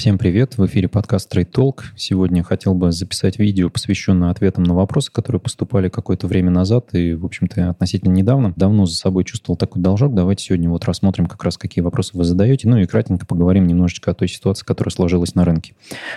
Всем привет, в эфире подкаст Trade Talk. Сегодня хотел бы записать видео, посвященное ответам на вопросы, которые поступали какое-то время назад и, в общем-то, относительно недавно. Давно за собой чувствовал такой должок. Давайте сегодня вот рассмотрим как раз, какие вопросы вы задаете, ну и кратенько поговорим немножечко о той ситуации, которая сложилась на рынке.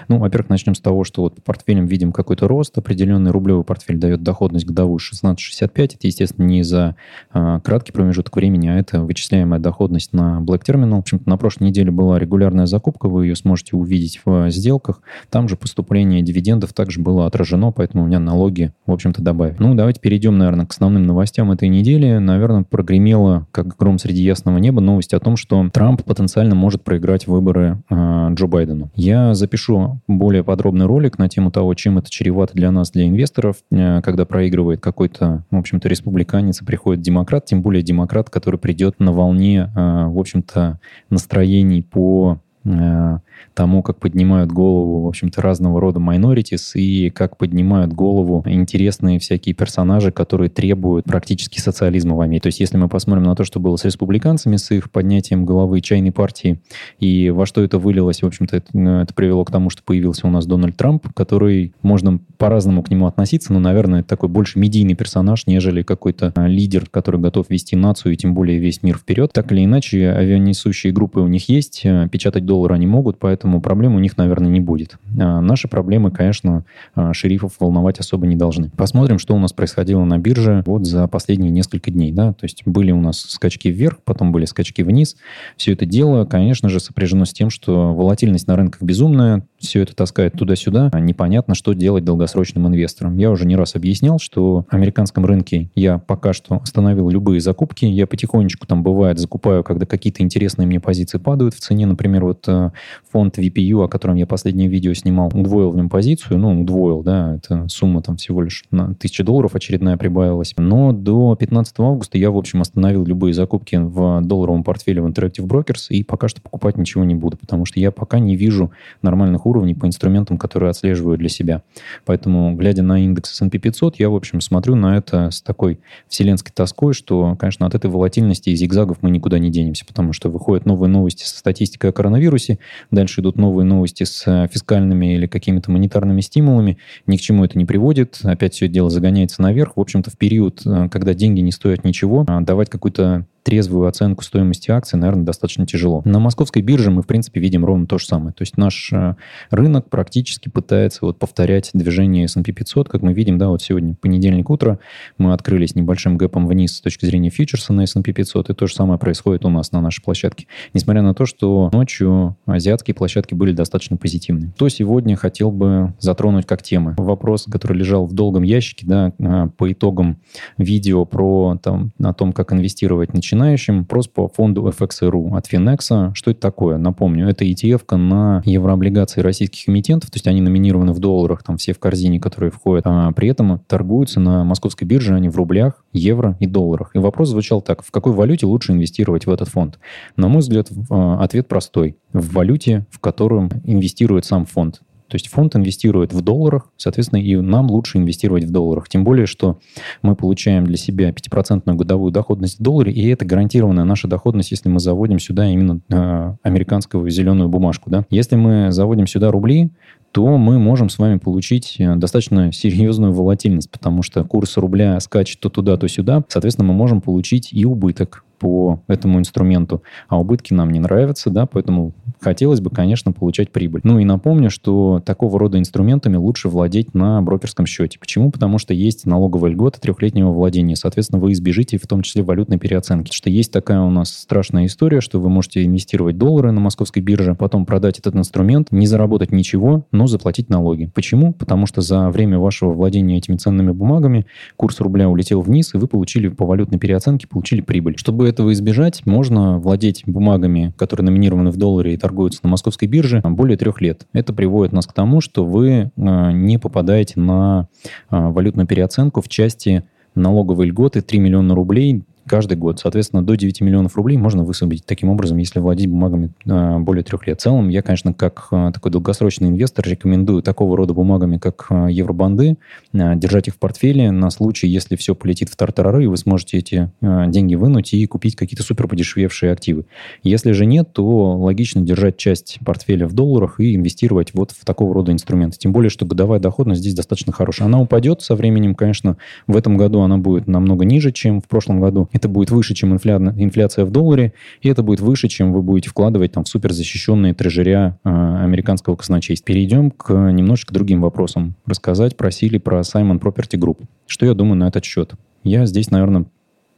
Ну, во-первых, начнем с того, что вот по портфелям видим какой-то рост. Определенный рублевый портфель дает доходность годовую 16,65. Это, естественно, не за а, краткий промежуток времени, а это вычисляемая доходность на Black Terminal. В общем-то, на прошлой неделе была регулярная закупка, вы ее сможете можете увидеть в сделках. Там же поступление дивидендов также было отражено, поэтому у меня налоги, в общем-то, добавили. Ну, давайте перейдем, наверное, к основным новостям этой недели. Наверное, прогремела, как гром среди ясного неба, новость о том, что Трамп потенциально может проиграть выборы э, Джо Байдену. Я запишу более подробный ролик на тему того, чем это чревато для нас, для инвесторов, э, когда проигрывает какой-то, в общем-то, республиканец и приходит демократ, тем более демократ, который придет на волне, э, в общем-то, настроений по э, тому, как поднимают голову, в общем-то, разного рода minorities и как поднимают голову интересные всякие персонажи, которые требуют практически социализма в Америке. То есть, если мы посмотрим на то, что было с республиканцами, с их поднятием головы чайной партии, и во что это вылилось, в общем-то, это, ну, это привело к тому, что появился у нас Дональд Трамп, который, можно по-разному к нему относиться, но, наверное, это такой больше медийный персонаж, нежели какой-то а, лидер, который готов вести нацию и тем более весь мир вперед. Так или иначе, авианесущие группы у них есть, а, печатать доллар они могут, поэтому поэтому проблем у них, наверное, не будет. А наши проблемы, конечно, а, шерифов волновать особо не должны. Посмотрим, что у нас происходило на бирже вот за последние несколько дней. Да? То есть были у нас скачки вверх, потом были скачки вниз. Все это дело, конечно же, сопряжено с тем, что волатильность на рынках безумная, все это таскает туда-сюда. Непонятно, что делать долгосрочным инвесторам. Я уже не раз объяснял, что в американском рынке я пока что остановил любые закупки. Я потихонечку там бывает закупаю, когда какие-то интересные мне позиции падают в цене. Например, вот э, фонд VPU, о котором я последнее видео снимал, удвоил в нем позицию, ну, удвоил, да, это сумма там всего лишь на 1000 долларов очередная прибавилась. Но до 15 августа я, в общем, остановил любые закупки в долларовом портфеле в Interactive Brokers и пока что покупать ничего не буду, потому что я пока не вижу нормальных уровней по инструментам, которые отслеживаю для себя. Поэтому, глядя на индекс S&P 500, я, в общем, смотрю на это с такой вселенской тоской, что, конечно, от этой волатильности и зигзагов мы никуда не денемся, потому что выходят новые новости со статистикой о коронавирусе, дальше дальше идут новые новости с э, фискальными или какими-то монетарными стимулами, ни к чему это не приводит, опять все дело загоняется наверх. В общем-то, в период, э, когда деньги не стоят ничего, а давать какую-то трезвую оценку стоимости акций, наверное, достаточно тяжело. На московской бирже мы, в принципе, видим ровно то же самое. То есть наш э, рынок практически пытается вот повторять движение S&P 500, как мы видим, да, вот сегодня понедельник утро, мы открылись небольшим гэпом вниз с точки зрения фьючерса на S&P 500, и то же самое происходит у нас на нашей площадке. Несмотря на то, что ночью азиатские площадки были достаточно позитивны. То сегодня хотел бы затронуть как темы. Вопрос, который лежал в долгом ящике, да, э, по итогам видео про там, о том, как инвестировать, начинать начинающим. Вопрос по фонду FXRU от Finex. Что это такое? Напомню, это ETF на еврооблигации российских эмитентов, то есть они номинированы в долларах, там все в корзине, которые входят, а при этом торгуются на московской бирже, они в рублях, евро и долларах. И вопрос звучал так, в какой валюте лучше инвестировать в этот фонд? На мой взгляд, а, ответ простой. В валюте, в котором инвестирует сам фонд. То есть фонд инвестирует в долларах, соответственно, и нам лучше инвестировать в долларах. Тем более, что мы получаем для себя 5% годовую доходность в долларе, и это гарантированная наша доходность, если мы заводим сюда именно э, американскую зеленую бумажку. Да? Если мы заводим сюда рубли, то мы можем с вами получить э, достаточно серьезную волатильность, потому что курс рубля скачет то туда, то сюда. Соответственно, мы можем получить и убыток по этому инструменту, а убытки нам не нравятся, да, поэтому хотелось бы, конечно, получать прибыль. Ну и напомню, что такого рода инструментами лучше владеть на брокерском счете. Почему? Потому что есть налоговая льгота трехлетнего владения. Соответственно, вы избежите в том числе валютной переоценки. Что есть такая у нас страшная история, что вы можете инвестировать доллары на московской бирже, потом продать этот инструмент, не заработать ничего, но заплатить налоги. Почему? Потому что за время вашего владения этими ценными бумагами курс рубля улетел вниз, и вы получили по валютной переоценке получили прибыль. Чтобы этого избежать, можно владеть бумагами, которые номинированы в долларе и торгуются на московской бирже, более трех лет. Это приводит нас к тому, что вы э, не попадаете на э, валютную переоценку в части налоговой льготы 3 миллиона рублей каждый год. Соответственно, до 9 миллионов рублей можно высвободить таким образом, если владеть бумагами э, более трех лет. В целом, я, конечно, как э, такой долгосрочный инвестор рекомендую такого рода бумагами, как э, евробанды, держать их в портфеле на случай, если все полетит в тартарары, и вы сможете эти деньги вынуть и купить какие-то супер подешевевшие активы. Если же нет, то логично держать часть портфеля в долларах и инвестировать вот в такого рода инструменты. Тем более, что годовая доходность здесь достаточно хорошая. Она упадет со временем, конечно, в этом году она будет намного ниже, чем в прошлом году. Это будет выше, чем инфля... инфляция в долларе, и это будет выше, чем вы будете вкладывать там в суперзащищенные трежеря э, американского казначейства. Перейдем к немножечко другим вопросам. Рассказать просили про Simon Property Group. Что я думаю на этот счет? Я здесь, наверное,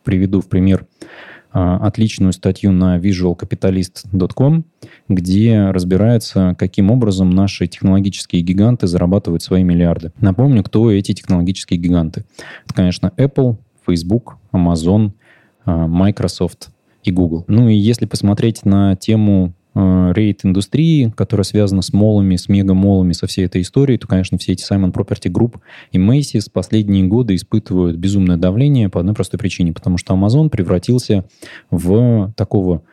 приведу в пример а, отличную статью на visualcapitalist.com, где разбирается, каким образом наши технологические гиганты зарабатывают свои миллиарды. Напомню, кто эти технологические гиганты. Это, конечно, Apple, Facebook, Amazon, а, Microsoft и Google. Ну и если посмотреть на тему Э, рейд индустрии, которая связана с молами, с мегамолами, со всей этой историей, то, конечно, все эти Simon Property Group и Macy's последние годы испытывают безумное давление по одной простой причине, потому что Amazon превратился в такого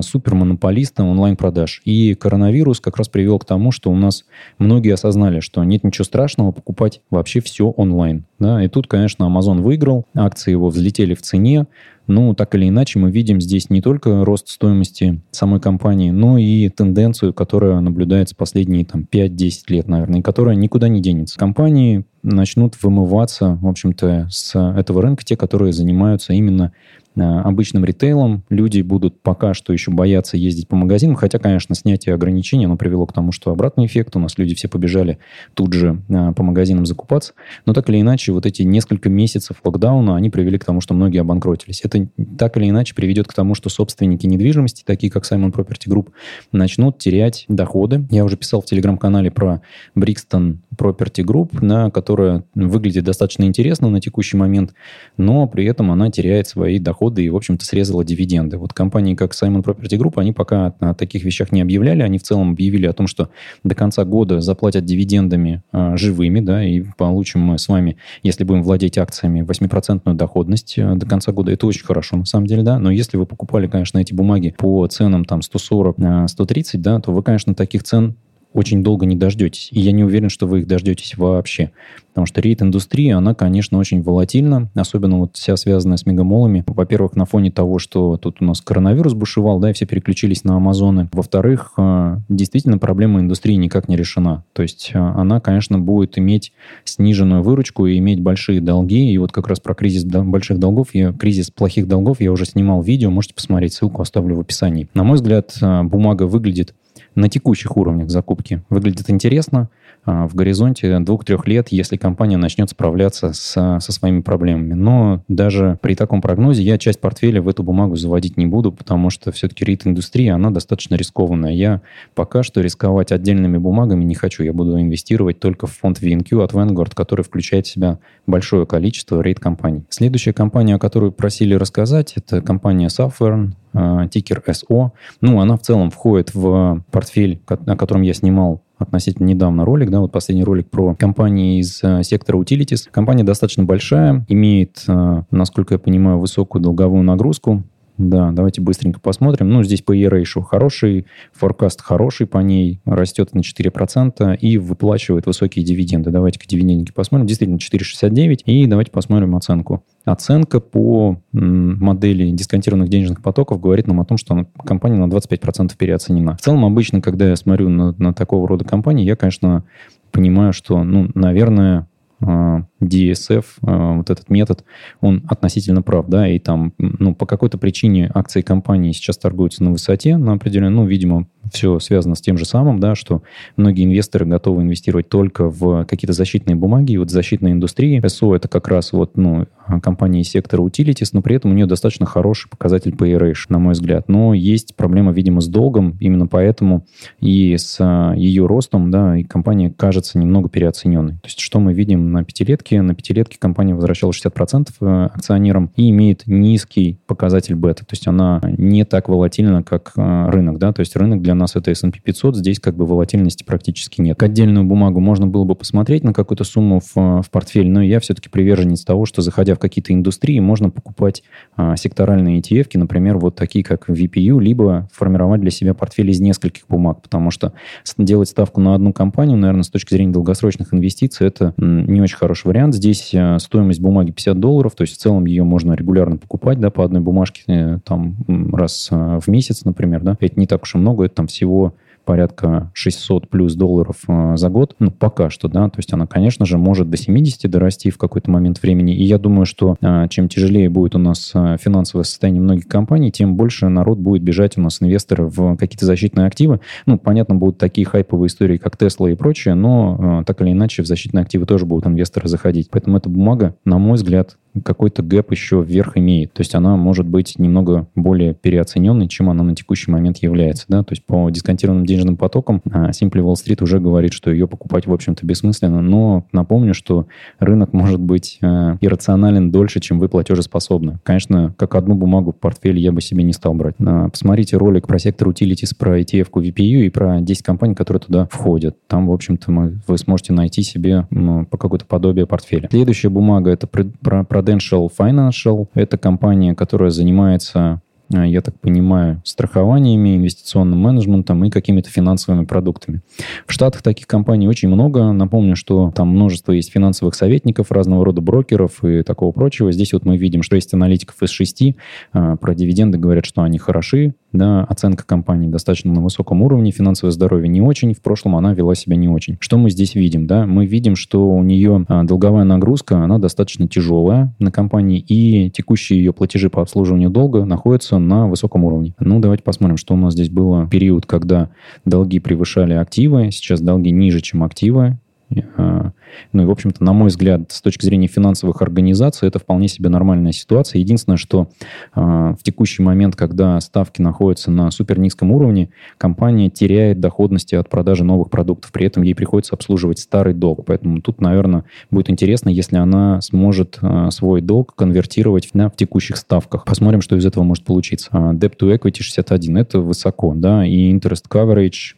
супермонополиста онлайн-продаж. И коронавирус как раз привел к тому, что у нас многие осознали, что нет ничего страшного покупать вообще все онлайн. Да? И тут, конечно, Amazon выиграл, акции его взлетели в цене, ну, так или иначе, мы видим здесь не только рост стоимости самой компании, но и тенденцию, которая наблюдается последние там, 5-10 лет, наверное, и которая никуда не денется. Компании начнут вымываться, в общем-то, с этого рынка те, которые занимаются именно Э, обычным ритейлом. Люди будут пока что еще бояться ездить по магазинам, хотя, конечно, снятие ограничений, оно привело к тому, что обратный эффект, у нас люди все побежали тут же э, по магазинам закупаться, но так или иначе вот эти несколько месяцев локдауна, они привели к тому, что многие обанкротились. Это так или иначе приведет к тому, что собственники недвижимости, такие как Simon Property Group, начнут терять доходы. Я уже писал в телеграм-канале про Brixton Property Group, на которая выглядит достаточно интересно на текущий момент, но при этом она теряет свои доходы и, в общем-то, срезала дивиденды. Вот компании, как Simon Property Group, они пока о таких вещах не объявляли. Они в целом объявили о том, что до конца года заплатят дивидендами э, живыми, да, и получим мы с вами, если будем владеть акциями, 8% доходность э, до конца года. Это очень хорошо, на самом деле, да. Но если вы покупали, конечно, эти бумаги по ценам там 140, 130, э, да, то вы, конечно, таких цен очень долго не дождетесь. И я не уверен, что вы их дождетесь вообще. Потому что рейд-индустрия, она, конечно, очень волатильна, особенно вот вся связанная с мегамолами. Во-первых, на фоне того, что тут у нас коронавирус бушевал, да, и все переключились на Амазоны. Во-вторых, э, действительно, проблема индустрии никак не решена. То есть э, она, конечно, будет иметь сниженную выручку и иметь большие долги. И вот как раз про кризис больших долгов, я, кризис плохих долгов я уже снимал видео, можете посмотреть, ссылку оставлю в описании. На мой взгляд, э, бумага выглядит на текущих уровнях закупки выглядит интересно. А, в горизонте двух-трех лет, если компания начнет справляться с, со своими проблемами. Но даже при таком прогнозе я часть портфеля в эту бумагу заводить не буду, потому что все-таки рейд-индустрия, она достаточно рискованная. Я пока что рисковать отдельными бумагами не хочу. Я буду инвестировать только в фонд VNQ от Vanguard, который включает в себя большое количество рейд-компаний. Следующая компания, о которой просили рассказать, это компания Safern, а, тикер SO. Ну, она в целом входит в портфель, о котором я снимал относительно недавно ролик, да, вот последний ролик про компании из э, сектора utilities. Компания достаточно большая, имеет, э, насколько я понимаю, высокую долговую нагрузку. Да, давайте быстренько посмотрим. Ну, здесь по E-ratio хороший, форкаст хороший по ней, растет на 4% и выплачивает высокие дивиденды. Давайте-ка дивиденды посмотрим. Действительно, 4,69. И давайте посмотрим оценку. Оценка по модели дисконтированных денежных потоков говорит нам о том, что компания на 25% переоценена. В целом, обычно, когда я смотрю на, на такого рода компании, я, конечно, понимаю, что, ну, наверное, а, DSF, а, вот этот метод, он относительно прав, да, и там, ну, по какой-то причине акции компании сейчас торгуются на высоте, на определенной, ну, видимо, все связано с тем же самым, да, что многие инвесторы готовы инвестировать только в какие-то защитные бумаги, и вот защитной индустрии. SO это как раз вот, ну, компания из сектора utilities, но при этом у нее достаточно хороший показатель pay ratio, на мой взгляд. Но есть проблема, видимо, с долгом, именно поэтому и с а, ее ростом, да, и компания кажется немного переоцененной. То есть что мы видим на пятилетке, пятилетке. На пятилетке компания возвращала 60% э, акционерам и имеет низкий показатель бета. То есть она не так волатильна, как э, рынок. Да? То есть рынок для нас это S&P 500, здесь как бы волатильности практически нет. Отдельную бумагу можно было бы посмотреть на какую-то сумму в, в портфель, но я все-таки приверженец того, что заходя в какие-то индустрии, можно покупать а, секторальные ETF, например, вот такие как VPU, либо формировать для себя портфель из нескольких бумаг, потому что делать ставку на одну компанию, наверное, с точки зрения долгосрочных инвестиций, это не очень хороший вариант. Здесь а, стоимость бумаги 50 долларов, то есть в целом ее можно регулярно покупать, да, по одной бумажке э, там раз а, в месяц, например, да. Это не так уж и много, это там всего порядка 600 плюс долларов э, за год, ну, пока что, да, то есть она, конечно же, может до 70 дорасти в какой-то момент времени, и я думаю, что э, чем тяжелее будет у нас э, финансовое состояние многих компаний, тем больше народ будет бежать у нас, инвесторы, в какие-то защитные активы. Ну, понятно, будут такие хайповые истории, как Тесла и прочее, но так или иначе в защитные активы тоже будут инвесторы заходить. Поэтому эта бумага, на мой взгляд, какой-то гэп еще вверх имеет. То есть она может быть немного более переоцененной, чем она на текущий момент является. Да? То есть по дисконтированным денежным потокам а, Simply Wall Street уже говорит, что ее покупать, в общем-то, бессмысленно. Но напомню, что рынок может быть э, иррационален дольше, чем вы платежеспособны. Конечно, как одну бумагу в портфеле я бы себе не стал брать. А, посмотрите ролик про сектор Utilities, про ETF-ку VPU и про 10 компаний, которые туда входят. Там, в общем-то, вы сможете найти себе ну, по какое-то подобие портфеля. Следующая бумага — это про, про Prudential Financial. Это компания, которая занимается а, я так понимаю, страхованиями, инвестиционным менеджментом и какими-то финансовыми продуктами. В Штатах таких компаний очень много. Напомню, что там множество есть финансовых советников, разного рода брокеров и такого прочего. Здесь вот мы видим, что есть аналитиков из шести. А, про дивиденды говорят, что они хороши, да, оценка компании достаточно на высоком уровне, финансовое здоровье не очень, в прошлом она вела себя не очень. Что мы здесь видим? Да? Мы видим, что у нее а, долговая нагрузка, она достаточно тяжелая на компании, и текущие ее платежи по обслуживанию долга находятся на высоком уровне. Ну, давайте посмотрим, что у нас здесь было период, когда долги превышали активы, сейчас долги ниже, чем активы, ну и, в общем-то, на мой взгляд, с точки зрения финансовых организаций, это вполне себе нормальная ситуация. Единственное, что э, в текущий момент, когда ставки находятся на супер низком уровне, компания теряет доходности от продажи новых продуктов. При этом ей приходится обслуживать старый долг. Поэтому тут, наверное, будет интересно, если она сможет э, свой долг конвертировать на, в текущих ставках. Посмотрим, что из этого может получиться. Debt to equity 61 – это высоко, да, и interest coverage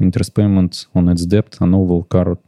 interest payments on its debt, a novel card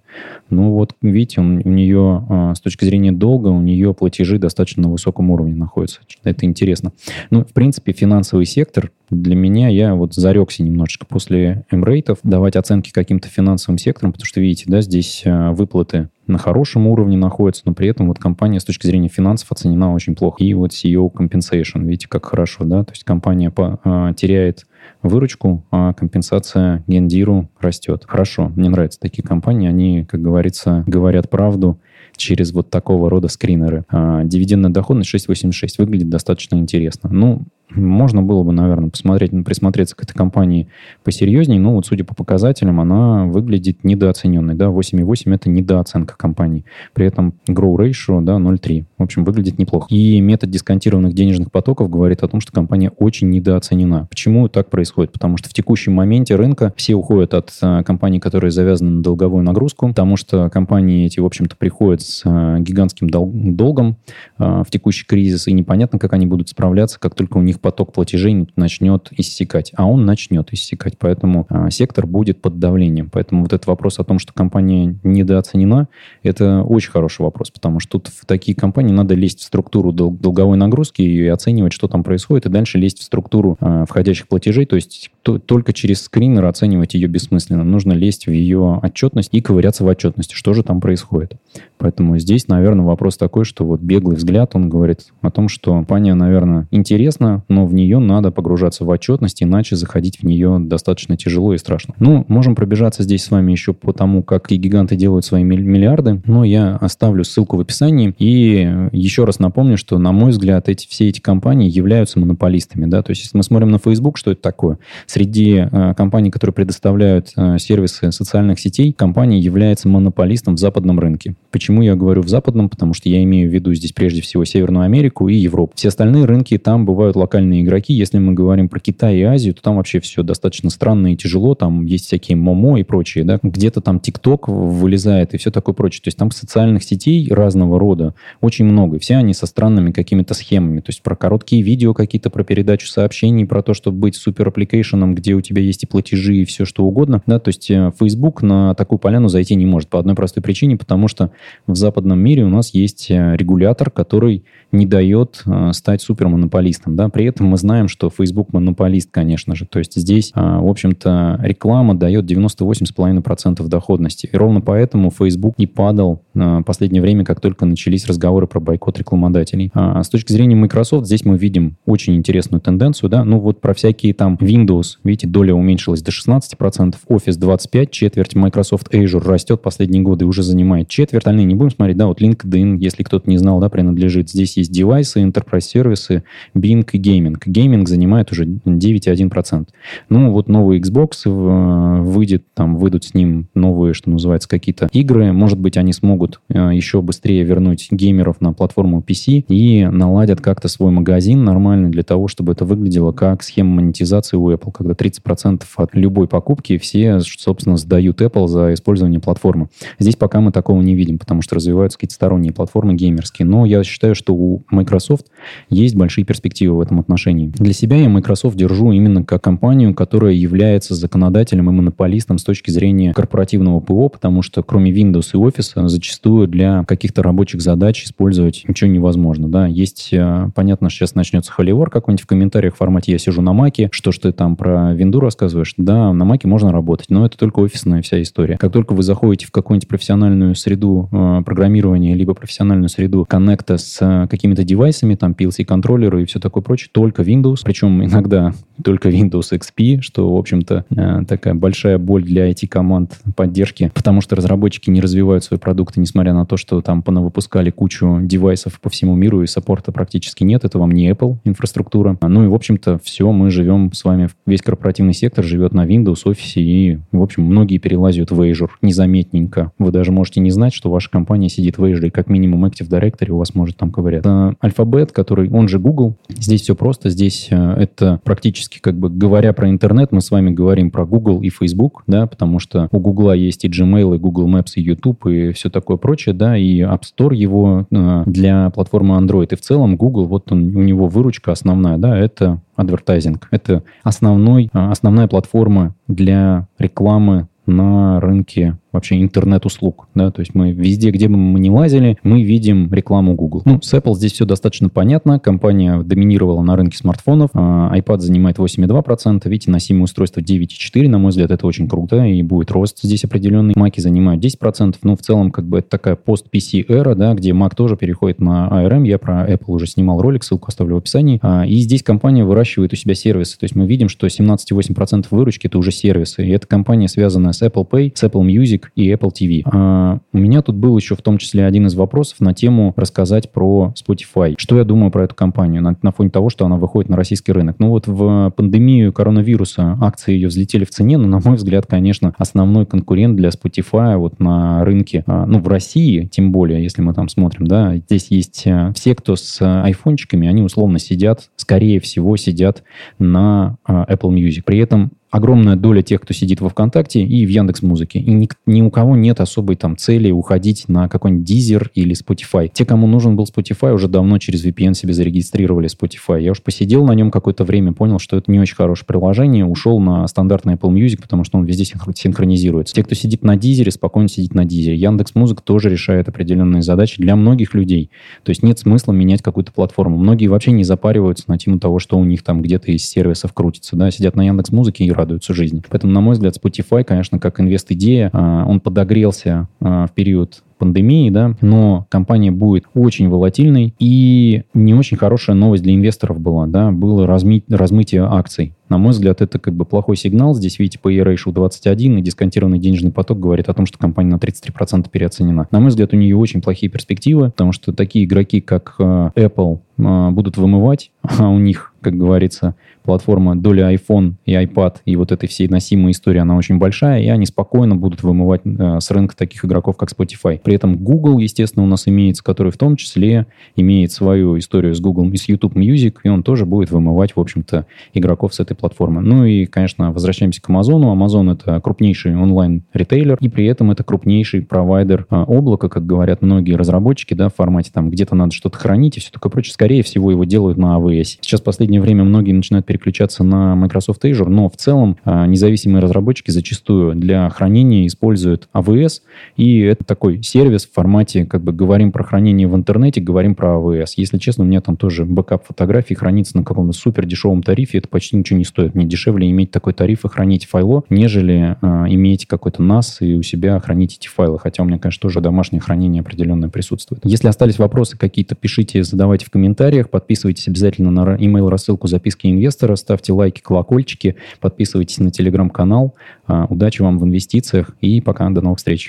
ну вот, видите, у нее а, с точки зрения долга, у нее платежи достаточно на высоком уровне находятся. Это интересно. Ну, в принципе, финансовый сектор для меня, я вот зарекся немножечко после эмрейтов давать оценки каким-то финансовым секторам, потому что, видите, да, здесь а, выплаты на хорошем уровне находятся, но при этом вот компания с точки зрения финансов оценена очень плохо. И вот CEO compensation, видите, как хорошо, да, то есть компания по, а, теряет выручку, а компенсация гендиру растет. Хорошо, мне нравятся такие компании, они, как говорится, говорят правду через вот такого рода скринеры. А, дивидендная доходность 6,86 выглядит достаточно интересно. Ну, можно было бы, наверное, посмотреть, присмотреться к этой компании посерьезнее, но вот судя по показателям, она выглядит недооцененной. Да? 8,8 – это недооценка компании. При этом grow ratio да, 0,3. В общем, выглядит неплохо. И метод дисконтированных денежных потоков говорит о том, что компания очень недооценена. Почему так происходит? Потому что в текущем моменте рынка все уходят от а, компаний, которые завязаны на долговую нагрузку, потому что компании эти, в общем-то, приходят с а, гигантским дол- долгом а, в текущий кризис, и непонятно, как они будут справляться, как только у них поток платежей начнет иссякать. А он начнет иссякать, поэтому а, сектор будет под давлением. Поэтому вот этот вопрос о том, что компания недооценена, это очень хороший вопрос, потому что тут в такие компании надо лезть в структуру дол- долговой нагрузки и оценивать, что там происходит, и дальше лезть в структуру а, входящих платежей, то есть то, только через скринер оценивать ее бессмысленно. Нужно лезть в ее отчетность и ковыряться в отчетности, что же там происходит. Поэтому здесь, наверное, вопрос такой, что вот беглый взгляд, он говорит о том, что компания, наверное, интересна, но в нее надо погружаться в отчетность, иначе заходить в нее достаточно тяжело и страшно. Ну, можем пробежаться здесь с вами еще по тому, как и гиганты делают свои миллиарды, но я оставлю ссылку в описании и еще раз напомню, что, на мой взгляд, эти, все эти компании являются монополистами, да, то есть если мы смотрим на Facebook, что это такое? Среди э, компаний, которые предоставляют э, сервисы социальных сетей, компания является монополистом в западном рынке. Почему? Я говорю в западном? Потому что я имею в виду здесь прежде всего Северную Америку и Европу. Все остальные рынки, там бывают локальные игроки. Если мы говорим про Китай и Азию, то там вообще все достаточно странно и тяжело. Там есть всякие Момо и прочие, да. Где-то там TikTok вылезает и все такое прочее. То есть там социальных сетей разного рода очень много. Все они со странными какими-то схемами. То есть про короткие видео какие-то, про передачу сообщений, про то, чтобы быть супер application ом, где у тебя есть и платежи, и все что угодно. Да, то есть э, Facebook на такую поляну зайти не может по одной простой причине, потому что в западном мире у нас есть э, регулятор, который не дает э, стать супермонополистом. Да? При этом мы знаем, что Facebook монополист, конечно же. То есть здесь, э, в общем-то, реклама дает 98,5% доходности. И ровно поэтому Facebook не падал э, в последнее время, как только начались разговоры про бойкот рекламодателей. А с точки зрения Microsoft, здесь мы видим очень интересную тенденцию. Да? Ну вот про всякие там Windows, видите, доля уменьшилась до 16%, Office 25, четверть, Microsoft Azure растет последние годы, уже занимает четверть. Остальные не будем смотреть, да, вот LinkedIn, если кто-то не знал, да, принадлежит. Здесь есть девайсы, enterprise сервисы, Bing и Gaming. Gaming занимает уже 9,1%. Ну, вот новый Xbox э, выйдет, там выйдут с ним новые, что называется, какие-то игры. Может быть, они смогут э, еще быстрее вернуть геймеров на платформу PC и наладят как-то свой магазин нормальный для того, чтобы это выглядело как схема монетизации у Apple, когда 30% от любой покупки все, собственно, сдают Apple за использование платформы. Здесь пока мы такого не видим, потому что развиваются какие-то сторонние платформы геймерские. Но я считаю, что у Microsoft есть большие перспективы в этом отношении. Для себя я Microsoft держу именно как компанию, которая является законодателем и монополистом с точки зрения корпоративного ПО, потому что кроме Windows и Office зачастую для каких-то рабочих задач использовать ничего невозможно. Да? Есть, э, понятно, сейчас начнется холивор какой-нибудь в комментариях в формате «я сижу на Маке», что ж ты там про винду рассказываешь? Да, на Маке можно работать, но это только офисная вся история. Как только вы заходите в какую-нибудь профессиональную среду э, программирования, либо профессиональную среду коннекта с э, какими-то девайсами, там PLC-контроллеры и все такое прочее, только Windows, причем иногда только Windows XP, что, в общем-то, э, такая большая боль для IT-команд поддержки, потому что разработчики не развивают свои продукты, несмотря на то, что там понавыпускали кучу девайсов по всему миру, и саппорта практически нет. Это вам не Apple инфраструктура. Ну и, в общем-то, все, мы живем с вами, весь корпоративный сектор живет на Windows, Office, и, в общем, многие перелазят в Azure незаметненько. Вы даже можете не знать, что ваша компания сидит в Azure, и как минимум Active Directory у вас может там ковырять. Alphabet, который, он же Google, здесь все просто, здесь э, это практически, как бы говоря про интернет, мы с вами говорим про Google и Facebook, да, потому что у Google есть и Gmail, и Google Maps, и YouTube, и все такое прочее, да, и App Store его э, для платформы Android. И в целом Google, вот он, у него выручка основная, да, это адвертайзинг. Это основной, э, основная платформа для рекламы на рынке вообще интернет-услуг. Да? То есть мы везде, где бы мы ни лазили, мы видим рекламу Google. Ну, с Apple здесь все достаточно понятно. Компания доминировала на рынке смартфонов. А, iPad занимает 8,2%. Видите, носимые устройства 9,4%. На мой взгляд, это очень круто. И будет рост здесь определенный. Маки занимают 10%. Ну, в целом, как бы это такая пост-PC эра, да, где Mac тоже переходит на ARM. Я про Apple уже снимал ролик, ссылку оставлю в описании. А, и здесь компания выращивает у себя сервисы. То есть мы видим, что 17,8% выручки это уже сервисы. И эта компания связана с Apple Pay, с Apple Music, и Apple TV. А, у меня тут был еще в том числе один из вопросов на тему рассказать про Spotify. Что я думаю про эту компанию на, на фоне того, что она выходит на российский рынок? Ну вот в пандемию коронавируса акции ее взлетели в цене, но, на мой взгляд, конечно, основной конкурент для Spotify вот на рынке, а, ну в России, тем более, если мы там смотрим, да, здесь есть а, все, кто с айфончиками, они условно сидят, скорее всего, сидят на Apple Music. При этом огромная доля тех, кто сидит во ВКонтакте и в Яндекс Музыке. И ни, ни у кого нет особой там цели уходить на какой-нибудь Deezer или Spotify. Те, кому нужен был Spotify, уже давно через VPN себе зарегистрировали Spotify. Я уж посидел на нем какое-то время, понял, что это не очень хорошее приложение, ушел на стандартный Apple Music, потому что он везде синхронизируется. Те, кто сидит на Deezer, спокойно сидит на Deezer. Яндекс Музыка тоже решает определенные задачи для многих людей. То есть нет смысла менять какую-то платформу. Многие вообще не запариваются на тему того, что у них там где-то из сервисов крутится. Да? Сидят на Яндекс Музыке и радуются жизни. Поэтому, на мой взгляд, Spotify, конечно, как инвест-идея, а, он подогрелся а, в период пандемии, да, но компания будет очень волатильной, и не очень хорошая новость для инвесторов была, да, было разми, размытие акций. На мой взгляд, это как бы плохой сигнал. Здесь, видите, по ratio 21, и дисконтированный денежный поток говорит о том, что компания на 33% переоценена. На мой взгляд, у нее очень плохие перспективы, потому что такие игроки, как э, Apple, э, будут вымывать, а у них, как говорится, платформа доля iPhone и iPad и вот этой всей носимой истории, она очень большая, и они спокойно будут вымывать э, с рынка таких игроков, как Spotify. При этом Google, естественно, у нас имеется, который в том числе имеет свою историю с Google и с YouTube Music, и он тоже будет вымывать, в общем-то, игроков с этой платформы. Ну и, конечно, возвращаемся к Amazon. Amazon — это крупнейший онлайн-ритейлер, и при этом это крупнейший провайдер а, облака, как говорят многие разработчики, да, в формате там где-то надо что-то хранить и все такое прочее. Скорее всего, его делают на AWS. Сейчас в последнее время многие начинают переключаться на Microsoft Azure, но в целом а, независимые разработчики зачастую для хранения используют AWS, и это такой сервис в формате, как бы говорим про хранение в интернете, говорим про AWS. Если честно, у меня там тоже бэкап фотографий хранится на каком-то супер дешевом тарифе, это почти ничего не стоит. Мне дешевле иметь такой тариф и хранить файлы, нежели э, иметь какой-то NAS и у себя хранить эти файлы. Хотя у меня, конечно, тоже домашнее хранение определенное присутствует. Если остались вопросы какие-то, пишите, задавайте в комментариях, подписывайтесь обязательно на email рассылку записки инвестора, ставьте лайки, колокольчики, подписывайтесь на телеграм-канал. Э, удачи вам в инвестициях и пока, до новых встреч.